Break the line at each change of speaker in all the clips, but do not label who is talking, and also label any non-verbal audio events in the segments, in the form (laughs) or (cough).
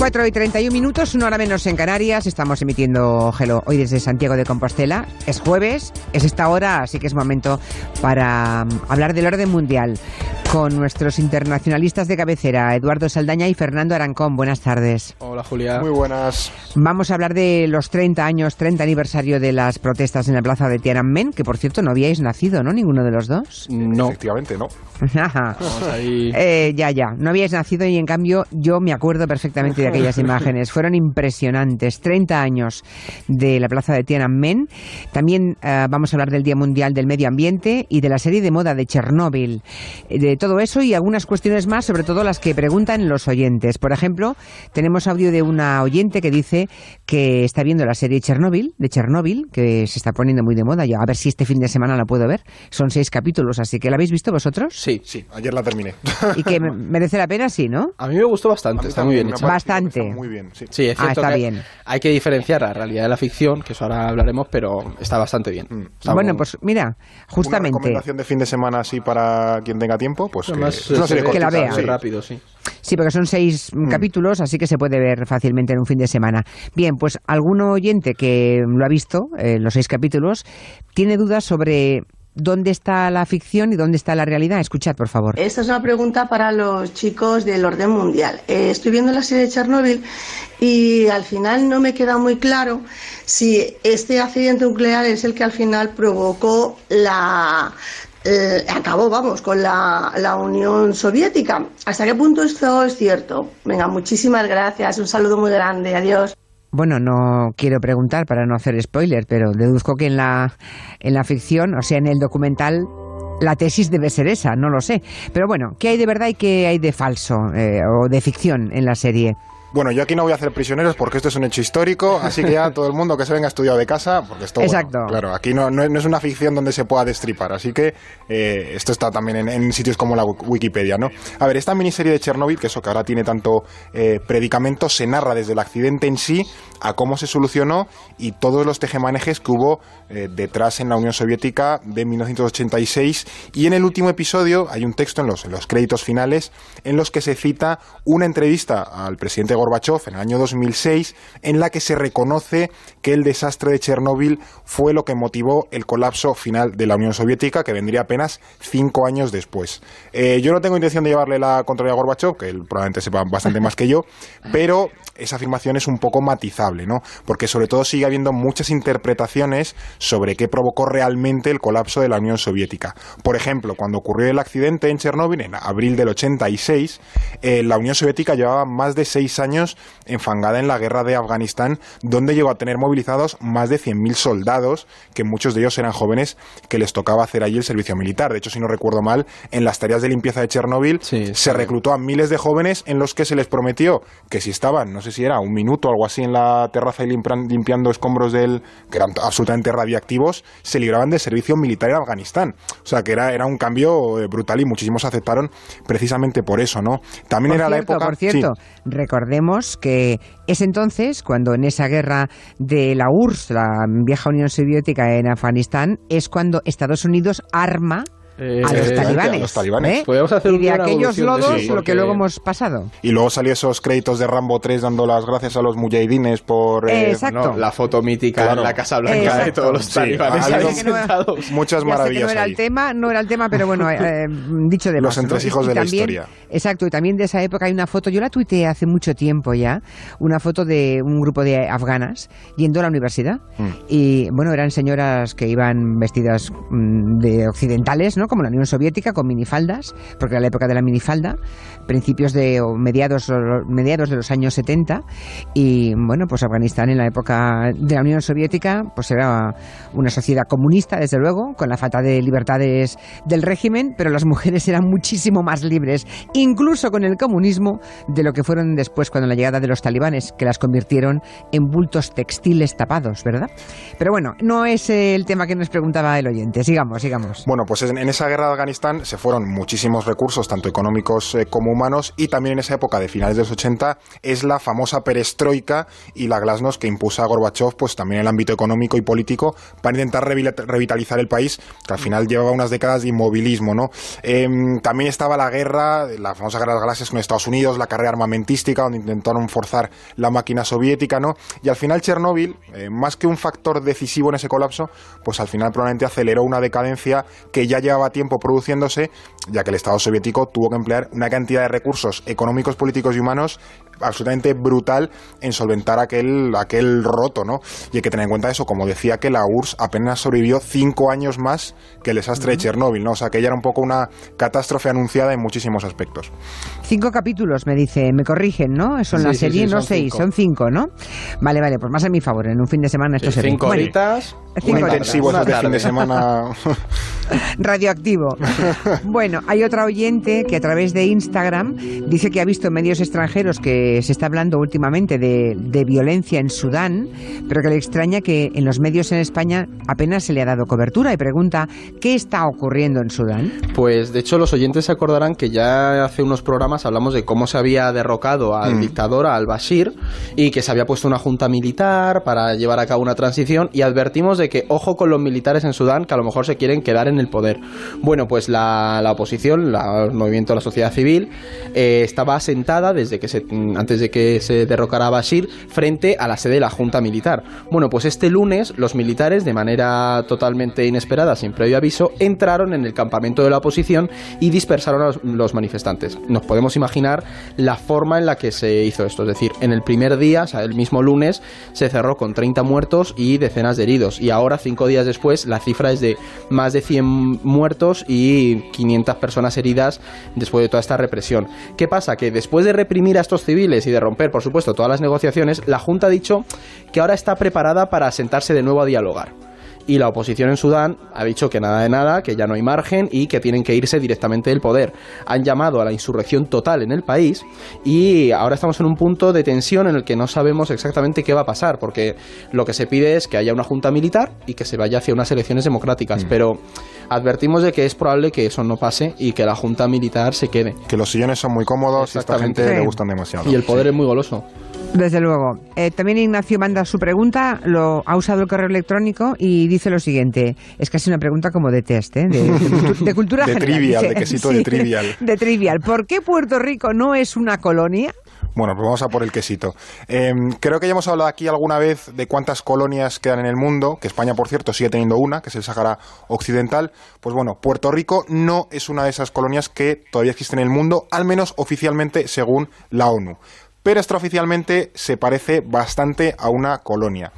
4 y 31 minutos, una hora menos en Canarias. Estamos emitiendo Gelo hoy desde Santiago de Compostela. Es jueves, es esta hora, así que es momento para mm, hablar del orden mundial con nuestros internacionalistas de cabecera, Eduardo Saldaña y Fernando Arancón. Buenas tardes.
Hola, Julia.
Muy buenas.
Vamos a hablar de los 30 años, 30 aniversario de las protestas en la plaza de Tiananmen, que por cierto no habíais nacido, ¿no? Ninguno de los dos.
No.
Efectivamente, no.
Ahí.
Eh, ya, ya. No habíais nacido y en cambio yo me acuerdo perfectamente de aquellas (laughs) imágenes. Fueron impresionantes. 30 años de la plaza de Tiananmen. También eh, vamos a hablar del Día Mundial del Medio Ambiente y de la serie de moda de Chernóbil. Eh, De todo eso y algunas cuestiones más, sobre todo las que preguntan los oyentes. Por ejemplo, tenemos audio de una oyente que dice que está viendo la serie Chernóbil, de Chernóbil, que se está poniendo muy de moda. Yo, a ver si este fin de semana la puedo ver. Son seis capítulos, así que ¿la habéis visto vosotros?
Sí.
Sí, ayer la terminé. (laughs)
Y que me- merece la pena, sí, ¿no?
A mí me gustó bastante, está muy bien hecha.
Bastante.
está Muy bien, sí.
Sí, es
Ah, está
que
bien.
hay que diferenciar la realidad de la ficción, que eso ahora hablaremos, pero está bastante bien.
Mm.
Está
bueno,
muy-
pues mira,
Una
justamente.
recomendación de fin de semana así para quien tenga tiempo, pues que
Además,
es una serie
ve
Que la
cortita,
vea.
sí.
rápido, sí.
Sí, porque son seis mm, capítulos, así que se puede ver fácilmente en un fin de semana. Bien, pues algún oyente que lo ha visto, eh, los seis capítulos, tiene dudas sobre dónde está la ficción y dónde está la realidad. Escuchad, por favor.
Esta es una pregunta para los chicos del orden mundial. Eh, estoy viendo la serie de Chernóbil y al final no me queda muy claro si este accidente nuclear es el que al final provocó la... eh, acabó, vamos, con la, la Unión Soviética. ¿Hasta qué punto esto es cierto? Venga, muchísimas gracias. Un saludo muy grande. Adiós.
Bueno, no quiero preguntar para no hacer spoiler, pero deduzco que en la, en la ficción, o sea, en el documental, la tesis debe ser esa, no lo sé. Pero bueno, ¿qué hay de verdad y qué hay de falso eh, o de ficción en la serie?
Bueno, yo aquí no voy a hacer prisioneros porque esto es un hecho histórico, así que ya todo el mundo que se venga estudiado de casa, porque esto, bueno, claro, aquí no, no, no es una ficción donde se pueda destripar, así que eh, esto está también en, en sitios como la Wikipedia, ¿no? A ver, esta miniserie de Chernobyl, que eso que ahora tiene tanto eh, predicamento, se narra desde el accidente en sí a cómo se solucionó y todos los tejemanejes que hubo eh, detrás en la Unión Soviética de 1986 y en el último episodio hay un texto en los, en los créditos finales en los que se cita una entrevista al presidente Gorbachev en el año 2006 en la que se reconoce que el desastre de Chernóbil fue lo que motivó el colapso final de la Unión Soviética que vendría apenas cinco años después. Eh, yo no tengo intención de llevarle la contraria a Gorbachev, que él probablemente sepa bastante más que yo, pero esa afirmación es un poco matizable, ¿no? Porque sobre todo sigue habiendo muchas interpretaciones sobre qué provocó realmente el colapso de la Unión Soviética. Por ejemplo, cuando ocurrió el accidente en Chernóbil en abril del 86, eh, la Unión Soviética llevaba más de seis años enfangada en la guerra de Afganistán, donde llegó a tener movilizados más de 100.000 soldados, que muchos de ellos eran jóvenes que les tocaba hacer allí el servicio militar. De hecho, si no recuerdo mal, en las tareas de limpieza de Chernóbil
Sí,
se reclutó a miles de jóvenes en los que se les prometió que si estaban, no sé si era un minuto o algo así en la terraza y limpiando escombros del que eran absolutamente radiactivos, se libraban del servicio militar en Afganistán. O sea, que era, era un cambio eh, brutal y muchísimos aceptaron precisamente por eso, ¿no? También
Por
era
cierto,
la época...
por cierto,
Sí.
recordemos que es entonces cuando en esa guerra de la URSS, la vieja Unión Soviética en Afganistán, es cuando Estados Unidos arma
Eh,
a los talibanes.
a los talibanes.
¿eh?
Podríamos hacer
y de aquellos
de
lodos, lo que luego hemos pasado.
Y luego salió esos créditos de Rambo 3 dando las gracias a los mujahidines por... eh.
No, la foto mítica
Claro.
en la Casa Blanca
Exacto.
de todos los
Sí,
talibanes (laughs) ahí
habido-
sentados.
Muchas maravillas
no era
ahí.
el tema, no era el tema, pero bueno, eh, dicho de
Los
paso, ¿no?
entresijos de la historia.
Exacto, y también de esa época hay una foto, yo la tuiteé hace mucho tiempo ya, una foto de un grupo de afganas yendo a la universidad.
Mm.
Y bueno, eran señoras que iban vestidas mm, de occidentales, ¿no? Como la Unión Soviética, con minifaldas, porque era la época de la minifalda, principios de o mediados, mediados de los años 70. Y bueno, pues Afganistán en la época de la Unión Soviética, pues era una sociedad comunista, desde luego, con la falta de libertades del régimen, pero las mujeres eran muchísimo más libres, incluso con el comunismo, de lo que fueron después con la llegada de los talibanes, que las convirtieron en bultos textiles tapados, ¿verdad? Pero bueno, no es el tema que nos preguntaba el oyente. Sigamos, sigamos.
Bueno, pues en esa guerra de Afganistán se fueron muchísimos recursos, tanto económicos eh, como humanos, y también en esa época de finales de los 80 es la famosa perestroika y la glasnost que impuso a Gorbachev, pues también en el ámbito económico y político, para intentar revitalizar el país, que al final llevaba unas décadas de inmovilismo, ¿no? Em, también estaba la guerra, la famosa guerra de las galaxias con Estados Unidos, la carrera armamentística, donde intentaron forzar la máquina soviética, ¿no? Y al final Chernóbil, eh, más que un factor decisivo en ese colapso, pues al final probablemente aceleró una decadencia que ya llevaba tiempo produciéndose, ya que el Estado soviético tuvo que emplear una cantidad de recursos económicos, políticos y humanos absolutamente brutal en solventar aquel, aquel roto, ¿no? Y hay que tener en cuenta eso, como decía, que la URSS apenas sobrevivió cinco años más que el desastre de Chernóbil, ¿no? O sea, que ya era un poco una catástrofe anunciada en muchísimos aspectos.
Cinco capítulos, me dice, me corrigen, ¿no? Son la serie, no seis, son cinco, ¿no? Vale, vale, pues más a mi favor, en un fin de semana esto se
Cinco horitas.
Cinco intensivos de fin de semana. (laughs)
Radioactivo. bueno, hay otra oyente que a través de Instagram dice que ha visto medios extranjeros que se está hablando últimamente de, de violencia en Sudán, pero que le extraña que en los medios en España apenas se le ha dado cobertura y pregunta ¿qué está ocurriendo en Sudán?
Pues de hecho los oyentes se acordarán que ya hace unos programas hablamos de cómo se había derrocado al mm. dictador, al Bashir, y que se había puesto una junta militar para llevar a cabo una transición y advertimos de que ojo con los militares en Sudán que a lo mejor se quieren quedar en el poder. Bueno, pues la, oposición, el movimiento de la sociedad civil, eh, estaba asentada desde que se, antes de que se derrocara a Bashir frente a la sede de la junta militar. Bueno, pues este lunes los militares, de manera totalmente inesperada, sin previo aviso, entraron en el campamento de la oposición y dispersaron a los, manifestantes. Nos podemos imaginar la forma en la que se hizo esto. Es decir, en el primer día, o sea, el mismo lunes, se cerró con 30 muertos y decenas de heridos. Y ahora, cinco días después, la cifra es de más de 100 muertos y 500 personas heridas después de toda esta represión. ¿Qué pasa? Que después de reprimir a estos civiles y de romper, por supuesto, todas las negociaciones, la Junta ha dicho que ahora está preparada para sentarse de nuevo a dialogar y la oposición en Sudán ha dicho que nada de nada, que ya no hay margen y que tienen que irse directamente del poder. Han llamado a la insurrección total en el país y ahora estamos en un punto de tensión en el que no sabemos exactamente qué va a pasar, porque lo que se pide es que haya una junta militar y que se vaya hacia unas elecciones democráticas, mm. pero advertimos de que es probable que eso no pase y que la junta militar se quede.
Que los sillones son muy cómodos y a esta gente le gustan demasiado.
Y el poder es muy goloso.
Desde luego. Eh, también Ignacio manda su pregunta, lo, ha usado el correo electrónico y dice lo siguiente. Es casi una pregunta como de test, ¿eh? de, cultura (laughs)
de Trivial, de quesito de trivial. (laughs)
De trivial. ¿Por qué Puerto Rico no es una colonia?
Bueno, pues vamos a por el quesito. Em, creo que ya hemos hablado aquí alguna vez de cuántas colonias quedan en el mundo, que España, por cierto, sigue teniendo una, que es el Sahara Occidental. Pues bueno, Puerto Rico no es una de esas colonias que todavía existen en el mundo, al menos oficialmente según la ONU pero extraoficialmente se parece bastante a una colonia.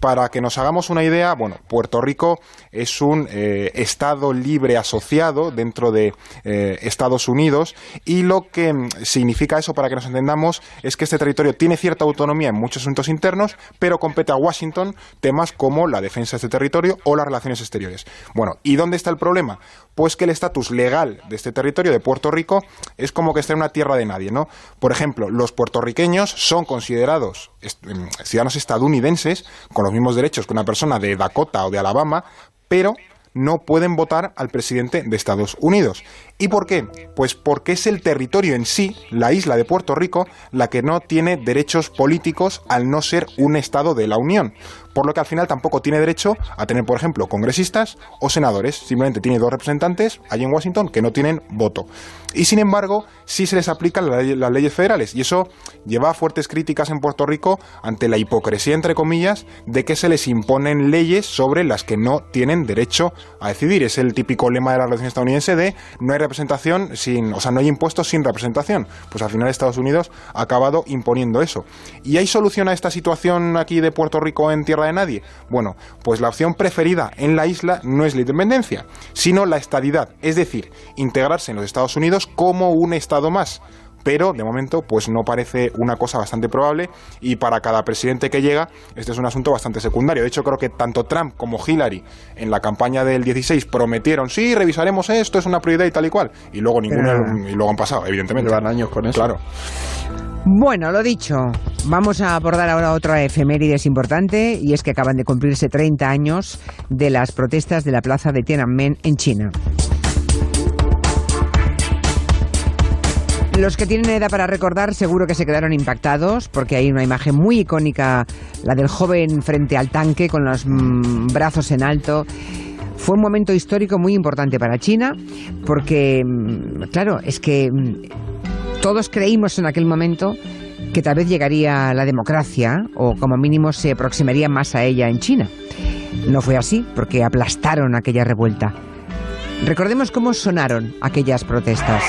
Para que nos hagamos una idea, bueno, Puerto Rico es un eh, Estado libre asociado dentro de eh, Estados Unidos y lo que mm, significa eso, para que nos entendamos, es que este territorio tiene cierta autonomía en muchos asuntos internos, pero compete a Washington temas como la defensa de este territorio o las relaciones exteriores. Bueno, ¿y dónde está el problema? Pues que el estatus legal de este territorio, de Puerto Rico, es como que está en una tierra de nadie, ¿no? Por ejemplo, los puertorriqueños son considerados mm, ciudadanos estadounidenses con los mismos derechos que una persona de Dakota o de Alabama, pero no pueden votar al presidente de Estados Unidos. ¿Y por qué? Pues porque es el territorio en sí, la isla de Puerto Rico, la que no tiene derechos políticos al no ser un Estado de la Unión por lo que al final tampoco tiene derecho a tener, por ejemplo, congresistas o senadores. Simplemente tiene dos representantes allí en Washington que no tienen voto. Y sin embargo, sí se les aplican las leyes federales. Y eso lleva a fuertes críticas en Puerto Rico ante la hipocresía, entre comillas, de que se les imponen leyes sobre las que no tienen derecho a decidir. Es el típico lema de la relación estadounidense de no hay representación sin, o sea, no hay impuestos sin representación. Pues al final Estados Unidos ha acabado imponiendo eso. ¿Y hay solución a esta situación aquí de Puerto Rico en tierra de nadie? Bueno, pues la opción preferida en la isla no es la independencia, sino la estadidad, es decir, integrarse en los Estados Unidos como un Estado más pero de momento pues no parece una cosa bastante probable y para cada presidente que llega este es un asunto bastante secundario. De hecho creo que tanto Trump como Hillary en la campaña del 16 prometieron sí, revisaremos esto, es una prioridad y tal y cual y luego ninguno y luego han pasado, evidentemente.
Llevan años con eso.
Claro.
Bueno, lo dicho, vamos a abordar ahora otra efemérides importante y es que acaban de cumplirse 30 años de las protestas de la plaza de Tiananmen en China. Los que tienen edad para recordar seguro que se quedaron impactados porque hay una imagen muy icónica, la del joven frente al tanque con los mm, brazos en alto. Fue un momento histórico muy importante para China porque, mm, claro, es que mm, todos creímos en aquel momento que tal vez llegaría la democracia o como mínimo se aproximaría más a ella en China. No fue así porque aplastaron aquella revuelta. Recordemos cómo sonaron aquellas protestas.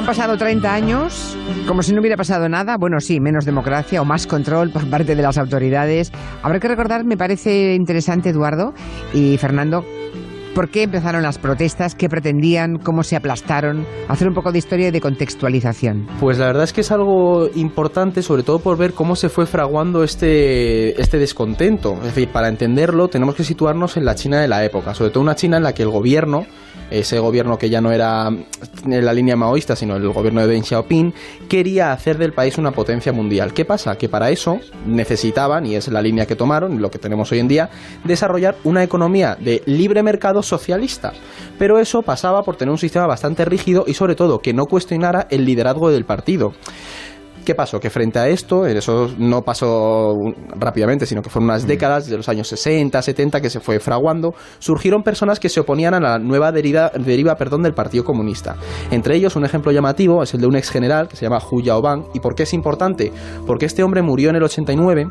Han pasado 30 años, como si no hubiera pasado nada. Bueno, sí, menos democracia o más control por parte de las autoridades. Habrá que recordar, me parece interesante, Eduardo y Fernando, ¿Por qué empezaron las protestas? ¿Qué pretendían? ¿Cómo se aplastaron? Hacer un poco de historia y de contextualización.
Pues la verdad es que es algo importante, sobre todo por ver cómo se fue fraguando este, este descontento. Es decir, para entenderlo tenemos que situarnos en la China de la época, sobre todo una China en la que el gobierno ese gobierno que ya no era en la línea maoísta, sino el gobierno de Deng Xiaoping, quería hacer del país una potencia mundial. ¿Qué pasa? Que para eso necesitaban, y es la línea que tomaron, lo que tenemos hoy en día, desarrollar una economía de libre mercado socialista. Pero eso pasaba por tener un sistema bastante rígido y sobre todo que no cuestionara el liderazgo del partido. ¿Qué pasó? Que frente a esto, eso no pasó rápidamente, sino que fueron unas mm. décadas, de los años 60, 70, que se fue fraguando, surgieron personas que se oponían a la nueva deriva, deriva perdón, del Partido Comunista. Entre ellos, un ejemplo llamativo es el de un ex general que se llama Hu Yaobang. ¿Y por qué es importante? Porque este hombre murió en el 89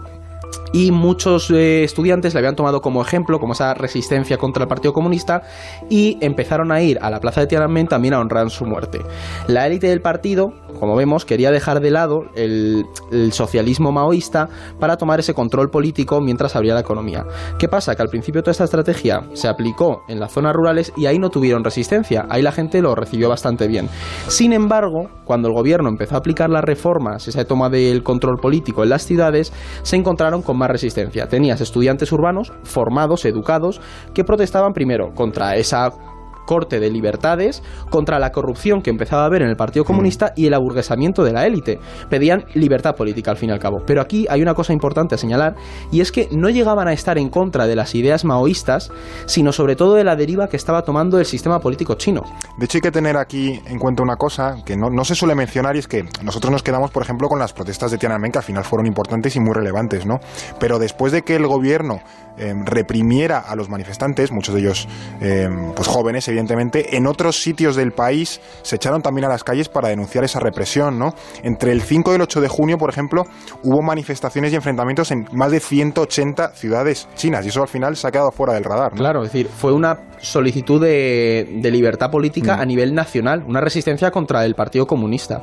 y muchos eh, estudiantes le habían tomado como ejemplo, como esa resistencia contra el Partido Comunista, y empezaron a ir a la plaza de Tiananmen también a honrar su muerte. La élite del partido, como vemos, quería dejar de lado el, socialismo maoísta para tomar ese control político mientras abría la economía. ¿Qué pasa? Que al principio toda esta estrategia se aplicó en las zonas rurales y ahí no tuvieron resistencia, ahí la gente lo recibió bastante bien. Sin embargo, cuando el gobierno empezó a aplicar las reformas, esa toma del control político en las ciudades, se encontraron con más resistencia. Tenías estudiantes urbanos formados, educados, que protestaban primero contra esa corte de libertades contra la corrupción que empezaba a haber en el Partido Comunista y el aburguesamiento de la élite. Pedían libertad política al fin y al cabo. Pero aquí hay una cosa importante a señalar y es que no llegaban a estar en contra de las ideas maoístas, sino sobre todo de la deriva que estaba tomando el sistema político chino.
De hecho hay que tener aquí en cuenta una cosa que no, no se suele mencionar y es que nosotros nos quedamos, por ejemplo, con las protestas de Tiananmen que al final fueron importantes y muy relevantes, ¿no? Pero después de que el gobierno eh, reprimiera a los manifestantes, muchos de ellos eh, pues jóvenes, evidentemente, en otros sitios del país se echaron también a las calles para denunciar esa represión, ¿no? Entre el 5 y el 8 de junio, por ejemplo, hubo manifestaciones y enfrentamientos en más de 180 ciudades chinas y eso al final se ha quedado fuera del radar.
Claro, es decir, fue una solicitud de, libertad política mm. a nivel nacional, una resistencia contra el Partido Comunista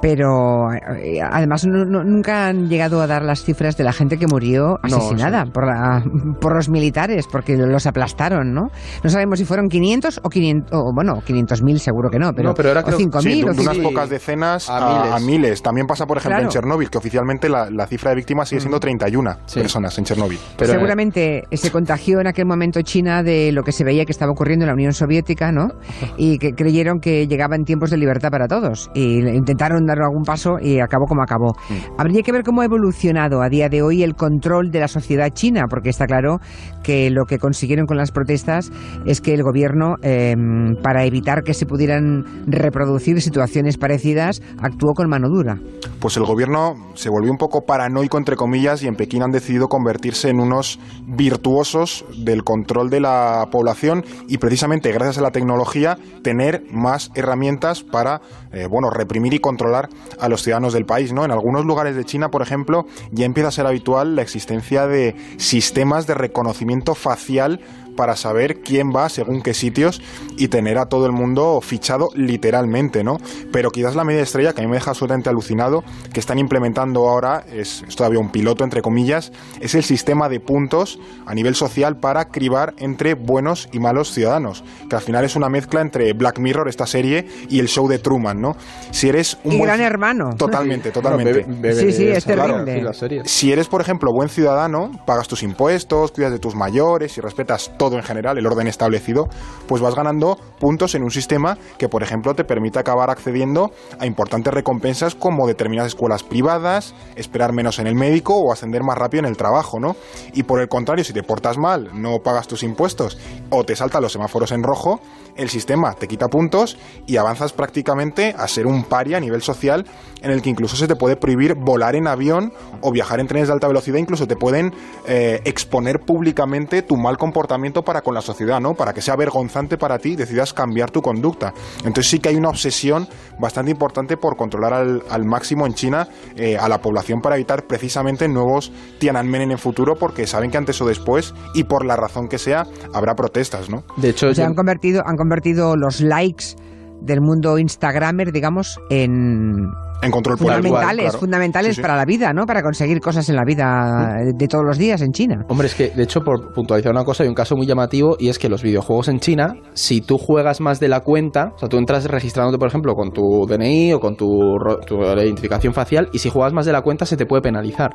pero eh, además nunca han llegado a dar las cifras de la gente que murió asesinada por, la, por los militares, porque los aplastaron, ¿no? No sabemos si fueron 500 o 500, o, bueno, 500.000 seguro que no, pero,
pero
o 5.000
sí, o unas pocas decenas a, miles. También pasa, por ejemplo, en Chernóbil, que oficialmente la, cifra de víctimas sigue siendo 31 personas en Chernóbil.
Pero, Seguramente se contagió en aquel momento China de lo que se veía que estaba ocurriendo en la Unión Soviética, ¿no? Y que creyeron que llegaban tiempos de libertad para todos y intentaron dar algún paso y acabó como acabó. Mm. Habría que ver cómo ha evolucionado a día de hoy el control de la sociedad china, porque está claro que lo que consiguieron con las protestas es que el gobierno, em, para evitar que se pudieran reproducir situaciones parecidas, actuó con mano dura.
Pues el gobierno se volvió un poco paranoico, entre comillas, y en Pekín han decidido convertirse en unos virtuosos del control de la población y precisamente gracias a la tecnología tener más herramientas para eh, bueno, reprimir y controlar a los ciudadanos del país. ¿no? En algunos lugares de China, por ejemplo, ya empieza a ser habitual la existencia de sistemas de reconocimiento facial para saber quién va según qué sitios y tener a todo el mundo fichado literalmente, ¿no? Pero quizás la media estrella que a mí me deja absolutamente alucinado que están implementando ahora, es, todavía un piloto entre comillas, es el sistema de puntos a nivel social para cribar entre buenos y malos ciudadanos, que al final es una mezcla entre Black Mirror, esta serie, y el show de Truman, ¿no?
Si eres un gran hermano.
Totalmente, (laughs) totalmente.
sí, sí, es terrible.
Si eres, por ejemplo, buen ciudadano, pagas tus impuestos, cuidas de tus mayores y respetas todo en general, el orden establecido, pues vas ganando puntos en un sistema que, por ejemplo, te permite acabar accediendo a importantes recompensas como determinadas escuelas privadas, esperar menos en el médico o ascender más rápido en el trabajo, ¿no? Y por el contrario, si te portas mal, no pagas tus impuestos o te saltan los semáforos en rojo, el sistema te quita puntos y avanzas prácticamente a ser un paria a nivel social en el que incluso se te puede prohibir volar en avión o viajar en trenes de alta velocidad, incluso te pueden eh, exponer públicamente tu mal comportamiento para con la sociedad, ¿no? Para que sea vergonzante para ti y decidas cambiar tu conducta. Entonces sí que hay una obsesión bastante importante por controlar al, máximo en China eh, a la población para evitar precisamente nuevos Tiananmen en el futuro porque saben que antes o después y por la razón que sea habrá protestas, ¿no?
De hecho, se han convertido han convertido los likes del mundo Instagramer, digamos, en
en control
fundamentales, fundamentales para la vida, ¿no? Para conseguir cosas en la vida de todos los días en China.
Hombre, es que de hecho por puntualizar una cosa hay un caso muy llamativo y es que los videojuegos en China, si tú juegas más de la cuenta, o sea, tú entras registrándote por ejemplo con tu DNI o con tu, tu identificación facial y si juegas más de la cuenta se te puede penalizar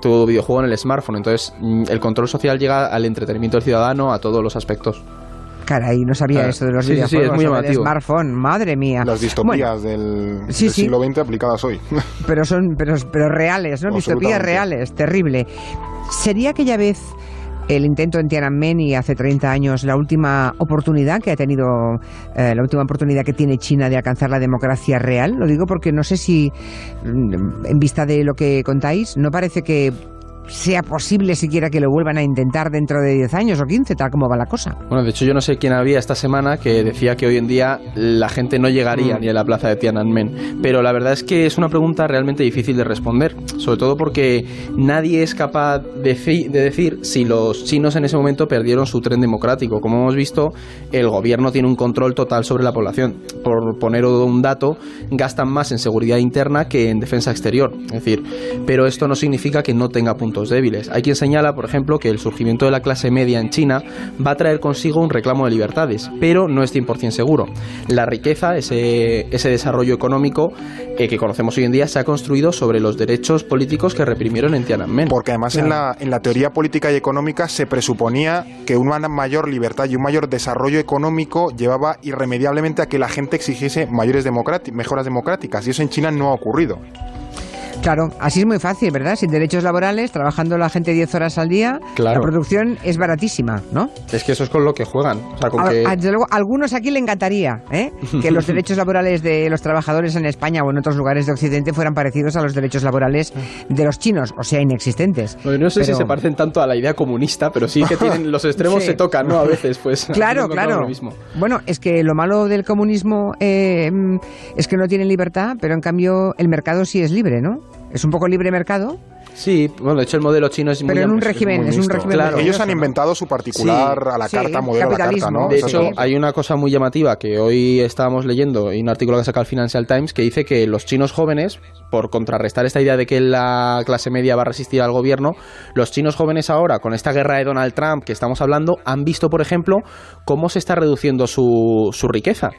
tu videojuego en el smartphone. Entonces, mm, el control social llega al entretenimiento del ciudadano a todos los aspectos.
Caray, no sabía eso de los videojuegos, sí, es smartphone, madre mía.
Las distopías del, siglo XX aplicadas hoy. (laughs)
Pero son, pero, pero reales, ¿no? Distopías reales, terrible. ¿Sería aquella vez el intento en Tiananmen y hace 30 años la última oportunidad que ha tenido, eh, la última oportunidad que tiene China de alcanzar la democracia real? Lo digo porque no sé si, mm, en vista de lo que contáis, no parece que sea posible siquiera que lo vuelvan a intentar dentro de 10 años o 15, tal como va la cosa.
Bueno, de hecho yo no sé quién había esta semana que decía que hoy en día la gente no llegaría mm. ni a la plaza de Tiananmen, pero la verdad es que es una pregunta realmente difícil de responder, sobre todo porque nadie es capaz de, de decir si los chinos en ese momento perdieron su tren democrático. Como hemos visto, el gobierno tiene un control total sobre la población. Por poner un dato, gastan más en seguridad interna que en defensa exterior. Es decir, pero esto no significa que no tenga puntos débiles. Hay quien señala, por ejemplo, que el surgimiento de la clase media en China va a traer consigo un reclamo de libertades, pero no es 100% seguro. La riqueza, ese, ese desarrollo económico eh, que conocemos hoy en día, se ha construido sobre los derechos políticos que reprimieron en Tiananmen.
Porque además en, la, en la teoría política y económica se presuponía que una mayor libertad y un mayor desarrollo económico llevaba irremediablemente a que la gente exigiese mayores mejoras democráticas y eso en China no ha ocurrido.
Claro, así es muy fácil, ¿verdad? Sin derechos laborales, trabajando la gente 10 horas al día, la producción es baratísima, ¿no?
Es que eso es con lo que juegan.
desde luego, a algunos aquí le encantaría ¿eh? (laughs) que los derechos laborales de los trabajadores en España o en otros lugares de Occidente fueran parecidos a los derechos laborales de los chinos, o sea, inexistentes.
no sé si se parecen tanto a la idea comunista, pero sí que (laughs) tienen los extremos se tocan, ¿no? A veces, pues. (laughs)
Claro, claro. Bueno, es que lo malo del comunismo eh, es que no tienen libertad, pero en cambio el mercado sí es libre, ¿no? Es un poco libre mercado,
Sí, bueno, de hecho el modelo chino es
muy Pero en un régimen, es, un régimen
claro. Ellos han inventado su particular a la carta, modelo a la carta, ¿no?
De hecho, hay una cosa muy llamativa que hoy estábamos leyendo, y un artículo que saca el Financial Times, que dice que los chinos jóvenes, por contrarrestar esta idea de que la clase media va a resistir al gobierno, los chinos jóvenes ahora, con esta guerra de Donald Trump que estamos hablando, han visto, por ejemplo, cómo se está reduciendo su, su riqueza.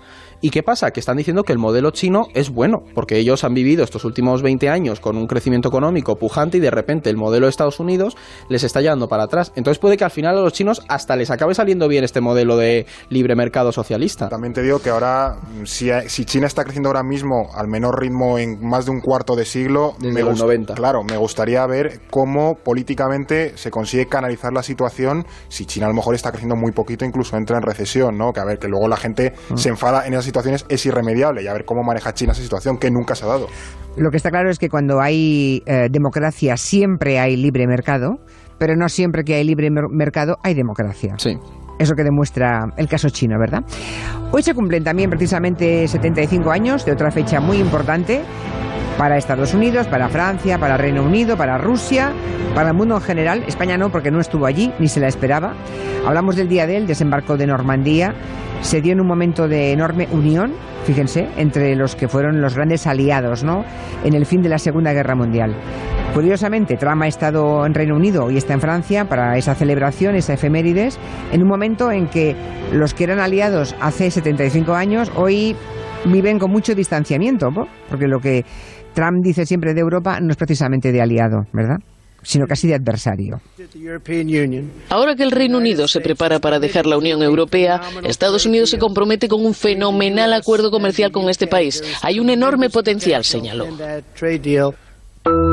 ¿Y qué pasa? Que están diciendo que el modelo chino es bueno, porque ellos han vivido estos últimos 20 años con un crecimiento económico pujante y de repente el modelo de Estados Unidos les está llevando para atrás. Entonces puede que al final a los chinos hasta les acabe saliendo bien este modelo de libre mercado socialista.
También te digo que ahora, si, si China está creciendo ahora mismo al menor ritmo en más de un cuarto de siglo,
Desde los 90.
Claro, me gustaría ver cómo políticamente se consigue canalizar la situación si China a lo mejor está creciendo muy poquito, incluso entra en recesión, ¿no? Que a ver, que luego la gente mm. se enfada en esa situaciones es irremediable y a ver cómo maneja China esa situación que nunca se ha dado.
Lo que está claro es que cuando hay eh, democracia siempre hay libre mercado, pero no siempre que hay libre mercado hay democracia.
Sí.
Eso que demuestra el caso chino, ¿verdad? Hoy se cumplen también precisamente 75 años de otra fecha muy importante para Estados Unidos, para Francia, para Reino Unido, para Rusia, para el mundo en general. España no, porque no estuvo allí, ni se la esperaba. Hablamos del día del desembarco de Normandía. Se dio en un momento de enorme unión, fíjense, entre los que fueron los grandes aliados, ¿no? En el fin de la Segunda Guerra Mundial. Curiosamente, Trump ha estado en Reino Unido y está en Francia para esa celebración, esa efemérides, en un momento en que los que eran aliados hace 75 años hoy viven con mucho distanciamiento, porque lo que Trump dice siempre de Europa no es precisamente de aliado, ¿verdad? sino casi de adversario.
Ahora que el Reino Unido se prepara para dejar la Unión Europea, Estados Unidos se compromete con un fenomenal acuerdo comercial con este país. Hay un enorme potencial, señaló.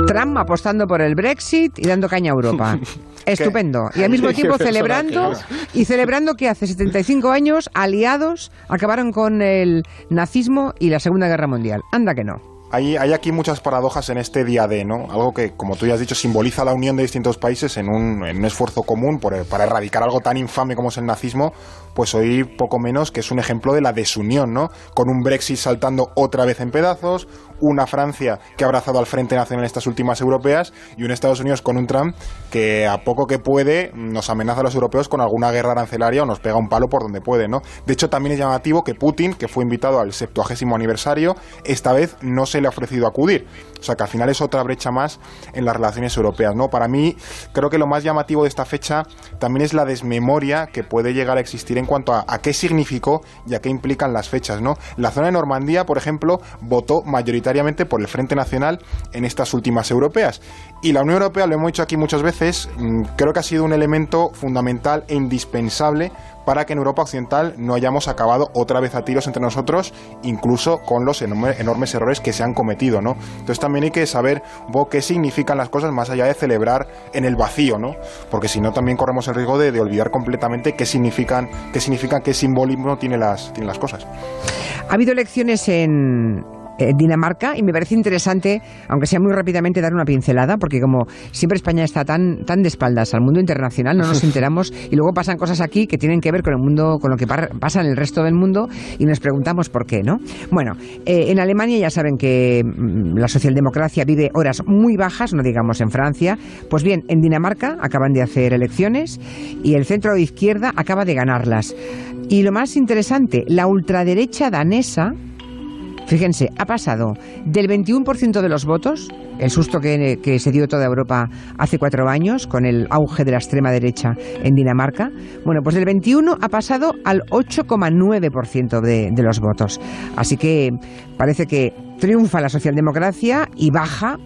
Trump apostando por el Brexit y dando caña a Europa. (laughs) (laughs) Estupendo. Y al mismo (laughs) tiempo celebrando y celebrando que hace 75 años aliados acabaron con el nazismo y la Segunda Guerra Mundial. Anda que no.
Hay, aquí muchas paradojas en este día de, ¿no? Algo que, como tú ya has dicho, simboliza la unión de distintos países en un, en un esfuerzo común por, para erradicar algo tan infame como es el nazismo, pues hoy poco menos que es un ejemplo de la desunión, ¿no? Con un Brexit saltando otra vez en pedazos, una Francia que ha abrazado al Frente Nacional en estas últimas europeas y un Estados Unidos con un Trump que a poco que puede nos amenaza a los europeos con alguna guerra arancelaria o nos pega un palo por donde puede, ¿no? De hecho, también es llamativo que Putin, que fue invitado al 70 aniversario, esta vez no se le ha ofrecido acudir. O sea que al final es otra brecha más en las relaciones europeas, ¿no? Para mí, creo que lo más llamativo de esta fecha también es la desmemoria que puede llegar a existir en cuanto a, a qué significó y a qué implican las fechas, ¿no? La zona de Normandía, por ejemplo, votó mayoritariamente por el Frente Nacional en estas últimas europeas. Y la Unión Europea, lo hemos dicho aquí muchas veces, mm, creo que ha sido un elemento fundamental e indispensable para que en Europa Occidental no hayamos acabado otra vez a tiros entre nosotros, incluso con los enormes errores que se han cometido, ¿no? Entonces también hay que saber qué significan las cosas más allá de celebrar en el vacío, ¿no? Porque si no también corremos el riesgo de, olvidar completamente qué significan, qué significan, qué simbolismo tiene las, tienen las cosas.
Ha habido elecciones en, eh, Dinamarca y me parece interesante, aunque sea muy rápidamente, dar una pincelada, porque como siempre España está tan, tan de espaldas al mundo internacional, no nos (laughs) enteramos y luego pasan cosas aquí que tienen que ver con el mundo, con lo que pasa en el resto del mundo y nos preguntamos por qué, ¿no? Bueno, eh, en Alemania ya saben que mm, la socialdemocracia vive horas muy bajas, no digamos en Francia. Pues bien, en Dinamarca acaban de hacer elecciones y el centro de izquierda acaba de ganarlas. Y lo más interesante, la ultraderecha danesa Fíjense, ha pasado del 21% de los votos, el susto que, se dio toda Europa hace cuatro años con el auge de la extrema derecha en Dinamarca, bueno, pues del 21 ha pasado al 8,9% de, de los votos. Así que parece que triunfa la socialdemocracia y baja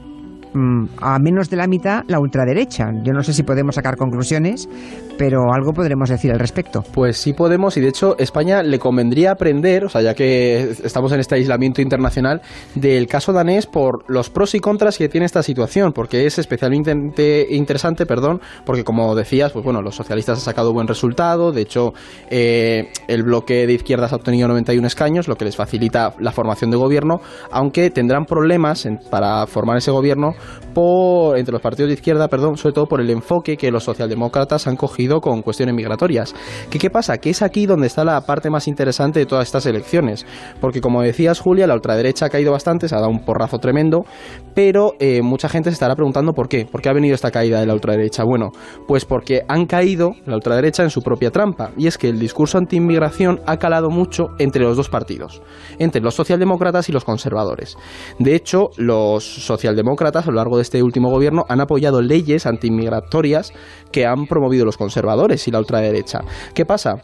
Mm, a menos de la mitad la ultraderecha. Yo no sé si podemos sacar conclusiones, pero algo podremos decir al respecto.
Pues sí podemos y de hecho España le convendría aprender, o sea, ya que estamos en este aislamiento internacional, del caso danés por los pros y contras que tiene esta situación, porque es especialmente interesante, perdón, porque como decías, pues bueno, los socialistas han sacado buen resultado, de hecho eh, el bloque de izquierdas ha obtenido 91 escaños, lo que les facilita la formación de gobierno, aunque tendrán problemas para formar ese gobierno por, entre los partidos de izquierda, perdón, sobre todo por el enfoque que los socialdemócratas han cogido con cuestiones migratorias. ¿Qué, ¿Qué pasa? Que es aquí donde está la parte más interesante de todas estas elecciones. Porque como decías, Julia, la ultraderecha ha caído bastante, se ha dado un porrazo tremendo, pero eh, mucha gente se estará preguntando por qué. ¿Por qué ha venido esta caída de la ultraderecha? Bueno, pues porque han caído la ultraderecha en su propia trampa. Y es que el discurso anti-inmigración ha calado mucho entre los dos partidos, entre los socialdemócratas y los conservadores. De hecho, los socialdemócratas a lo largo de este último gobierno han apoyado leyes antimigratorias que han promovido los conservadores y la ultraderecha. ¿Qué pasa?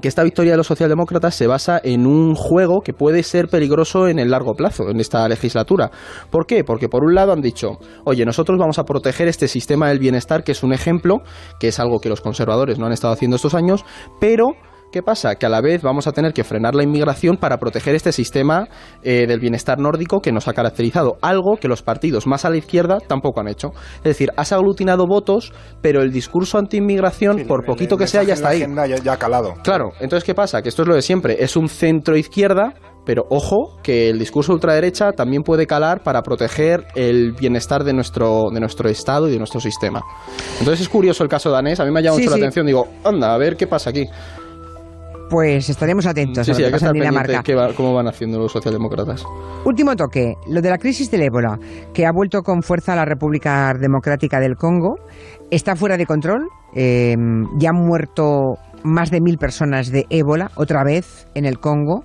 que esta victoria de los socialdemócratas se basa en un juego que puede ser peligroso en el largo plazo, en esta legislatura. ¿Por qué? Porque por un lado han dicho, oye, nosotros vamos a proteger este sistema del bienestar, que es un ejemplo, que es algo que los conservadores no han estado haciendo estos años, pero ¿Qué pasa? Que a la vez vamos a tener que frenar la inmigración para proteger este sistema eh, del bienestar nórdico que nos ha caracterizado, algo que los partidos más a la izquierda tampoco han hecho. Es decir, has aglutinado votos, pero el discurso anti-inmigración, por poquito que sea, ya está ahí.
Ya, ha calado.
Claro, entonces ¿qué pasa? Que esto es lo de siempre, es un centro-izquierda pero ojo que el discurso ultraderecha también puede calar para proteger el bienestar de nuestro, de nuestro Estado y de nuestro sistema. Entonces es curioso el caso danés, a mí me ha llamado mucho la atención, digo, anda, a ver qué pasa aquí.
Pues estaremos atentos
a lo que pasa en Dinamarca. cómo van haciendo los socialdemócratas.
Último toque, lo de la crisis del ébola, que ha vuelto con fuerza a la República Democrática del Congo, está fuera de control. Em, ya han muerto más de mil personas de ébola, otra vez en el Congo.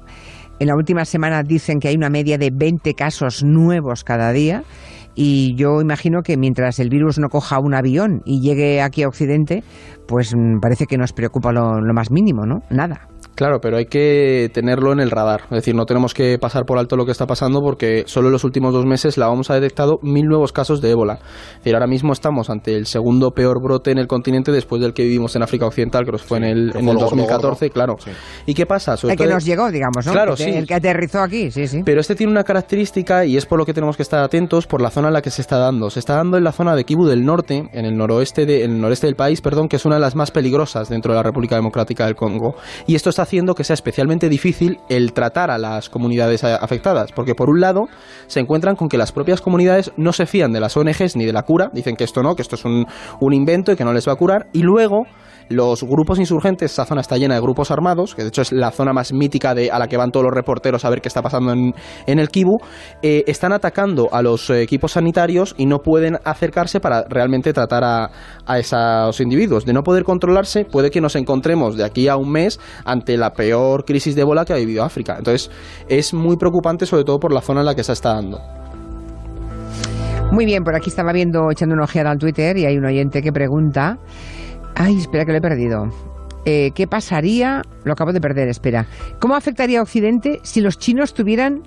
En la última semana dicen que hay una media de 20 casos nuevos cada día y yo imagino que mientras el virus no coja un avión y llegue aquí a Occidente, pues mm, parece que nos preocupa lo, lo más mínimo, ¿no? Nada.
Claro, pero hay que tenerlo en el radar. Es decir, no tenemos que pasar por alto lo que está pasando porque solo en los últimos dos meses la OMS ha detectado mil nuevos casos de ébola. Es decir, ahora mismo estamos ante el segundo peor brote en el continente después del que vivimos en África Occidental, que fue en el, en el 2014, claro. ¿Y qué pasa?
el que nos llegó, digamos, ¿no?
Claro,
sí.
El
que aterrizó aquí, sí, sí.
Pero este tiene una característica y es por lo que tenemos que estar atentos por la zona en la que se está dando. Se está dando en la zona de Kivu del Norte, en el noroeste, de, en el noreste del país, perdón, que es una de las más peligrosas dentro de la República Democrática del Congo. Y esto está haciendo que sea especialmente difícil el tratar a las comunidades afectadas, porque por un lado se encuentran con que las propias comunidades no se fían de las ONGs ni de la cura, dicen que esto no, que esto es un, un invento y que no les va a curar, y luego los grupos insurgentes, esa zona está llena de grupos armados, que de hecho es la zona más mítica de, a la que van todos los reporteros a ver qué está pasando en, en el Kibu, eh, están atacando a los equipos sanitarios y no pueden acercarse para realmente tratar a, a esos individuos. De no poder controlarse, puede que nos encontremos de aquí a un mes ante la peor crisis de ébola que ha vivido África. Entonces, es muy preocupante, sobre todo por la zona en la que se está dando.
Muy bien, por aquí estaba viendo, echando una ojeada al Twitter y hay un oyente que pregunta Ay, espera que lo he perdido. Eh, ¿Qué pasaría? Lo acabo de perder, espera. ¿Cómo afectaría a Occidente si los chinos tuvieran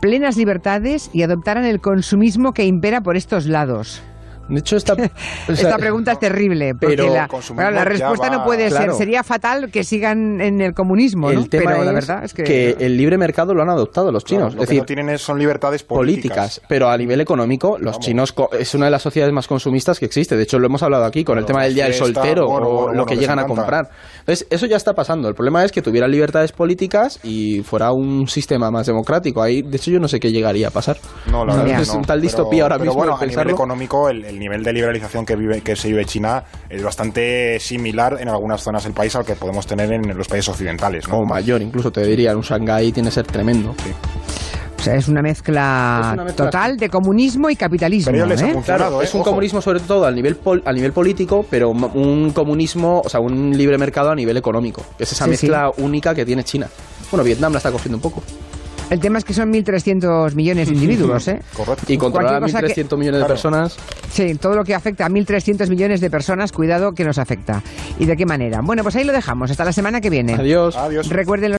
plenas libertades y adoptaran el consumismo que impera por estos lados?
De hecho, esta, (laughs)
esta pregunta es terrible, pero la, la respuesta no puede ser. Sería fatal que sigan en el comunismo,
el Tema pero la verdad es que, el libre mercado lo han adoptado los chinos.
lo
es decir,
no tienen son libertades políticas.
Pero a nivel económico, los chinos es una de las sociedades más consumistas que existe. De hecho, lo hemos hablado aquí con el tema del día del soltero o lo que llegan a comprar. Entonces, eso ya está pasando. El problema es que tuvieran libertades políticas y fuera un sistema más democrático. Ahí, de hecho, yo no sé qué llegaría a pasar.
No, la verdad
es un tal distopía ahora mismo.
Bueno, a nivel económico, el, el nivel de liberalización que, vive, que se vive China es bastante similar en algunas zonas del país al que podemos tener en los países occidentales. ¿no?
O mayor, incluso te diría, un Shanghái tiene que ser tremendo.
Sí. O sea, es una mezcla, es una mezcla total de comunismo y capitalismo.
Pero les
¿eh?
ha
claro,
¿eh?
es un
Ojo.
comunismo sobre todo a nivel, pol, a nivel político, pero un comunismo, o sea, un libre mercado a nivel económico. Es esa
Sí,
mezcla única que tiene China. Bueno, Vietnam la está cogiendo un poco.
El tema es que son 1.300 millones de individuos, ¿eh? (laughs)
Correcto.
Y controlar a
Cualquier
1.300
cosa
millones de
Claro.
personas.
Sí, todo lo que afecta a 1.300 millones de personas, cuidado que nos afecta. ¿Y de qué manera? Bueno, pues ahí lo dejamos. Hasta la semana que viene.
Adiós.
Adiós.
Recuerden